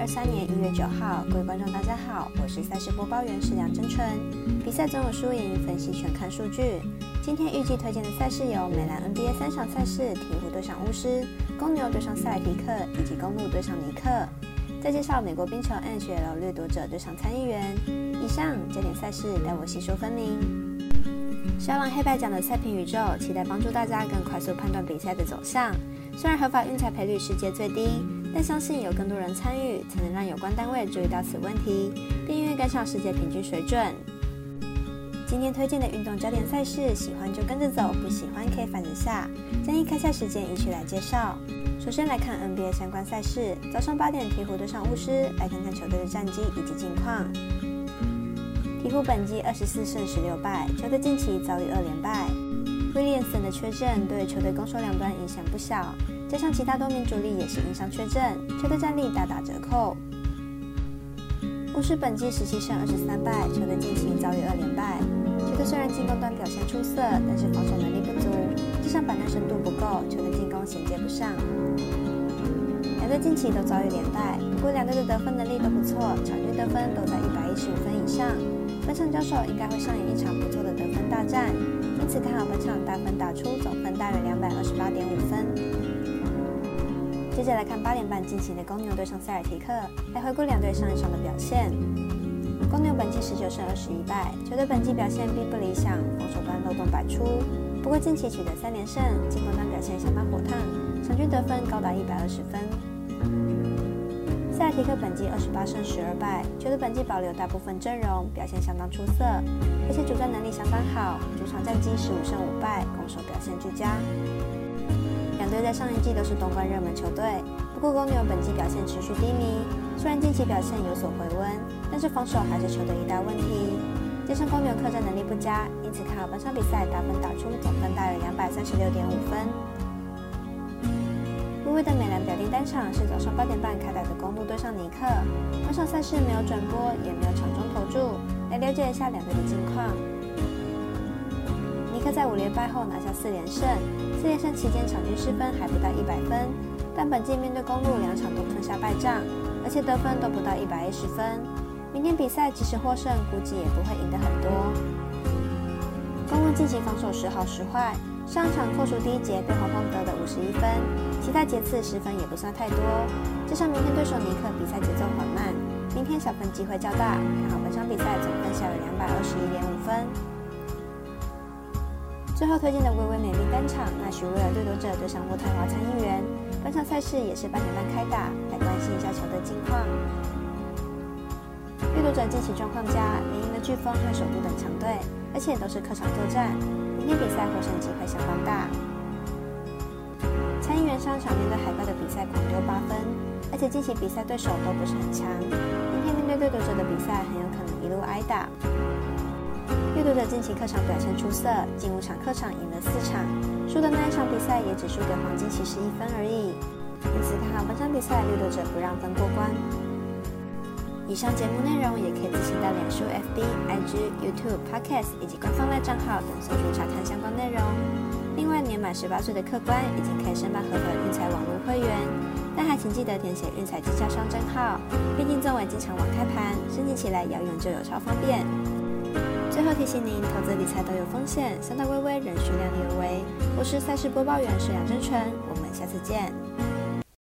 二三年一月九号，各位观众大家好，我是赛事播报员是梁真纯。比赛总有输赢，分析全看数据。今天预计推荐的赛事有美兰 NBA 三场赛事：鹈鹕对上巫师，公牛对上塞尔提克，以及公路对上尼克。再介绍美国冰球 NHL 掠夺者对上参议员。以上焦点赛事，待我细说分明。小狼黑白奖的赛评宇宙，期待帮助大家更快速判断比赛的走向。虽然合法运彩赔率世界最低，但相信有更多人参与，才能让有关单位注意到此问题，并愿意跟上世界平均水准。今天推荐的运动焦点赛事，喜欢就跟着走，不喜欢可以反着下。建议开赛时间一起来介绍。首先来看 NBA 相关赛事，早上八点鹈鹕对上巫师，来看看球队的战绩以及近况。鹈鹕本季二十四胜十六败，球队近期遭遇二连败。威廉森的缺阵对球队攻守两端影响不小，加上其他多名主力也是因伤缺阵，球队战力大打折扣。巫师本季十七胜二十三败，球队近期遭遇二连败。球队虽然进攻端表现出色，但是防守能力不足，加上板凳深度不够，球队进攻衔接不上。两队近期都遭遇连败，不过两队的得分能力都不错，场均得分都在一百一十五分以上。本场交手应该会上演一场不错的得分大战。因此看好本场大分打出，总分大约两百二十八点五分。接着来看八点半进行的公牛对上塞尔提克，来回顾两队上一场的表现。公牛本季十九胜二十一败，球队本季表现并不理想，防守端漏洞百出。不过近期取得三连胜，进攻端表现相当火烫，场均得分高达一百二十分。塞尔提克本季二十八胜十二败，球队本季保留大部分阵容，表现相当出色，而且主战能力相当好，主场战绩十五胜五败，攻守表现俱佳。两队在上一季都是东冠热门球队，不过公牛本季表现持续低迷，虽然近期表现有所回温，但是防守还是球队一大问题。加上公牛客战能力不佳，因此看好本场比赛打分打出总分大约两百三十六点五分。微微的美兰表定单场是早上八点半开打的公路对上尼克，本场赛事没有转播，也没有场中投注，来了解一下两队的近况。五连败后拿下四连胜，四连胜期间场均失分还不到一百分，但本季面对公路两场都吞下败仗，而且得分都不到一百一十分。明天比赛即使获胜，估计也不会赢得很多。公路近期防守时好时坏。上场扣除第一节被黄蜂得的五十一分，其他节次十分也不算太多。加上明天对手尼克比赛节奏缓慢，明天小分机会较大，看好本场比赛总分小有两百二十一点五分。最后推荐的微微美丽单场，那许威尔掠夺者对上渥太华参议员，本场赛事也是八点半开打，来关心一下球队近况。掠夺者近期状况佳，连赢了飓风和首都等强队，而且都是客场作战。明天比赛获胜机会相当大。参议员上场面对海怪的比赛狂丢八分，而且近期比赛对手都不是很强。明天面对掠夺者的比赛很有可能一路挨打。掠夺者近期客场表现出色，近五场客场赢了四场，输的那一场比赛也只输给黄金骑士一分而已。因此看好本场比赛掠夺者不让分过关。以上节目内容也可以自行到脸书、FB、IG、YouTube、Podcast 以及官方外账号等搜寻查看相关内容。另外，年满十八岁的客官已经可以申办合法运彩网络会员，但还请记得填写运彩经销商账号。毕竟作为经常网开盘，申请起来要用就有超方便。最后提醒您，投资理财都有风险，三大微微仍需量力而为。我是赛事播报员沈阳真纯，我们下次见。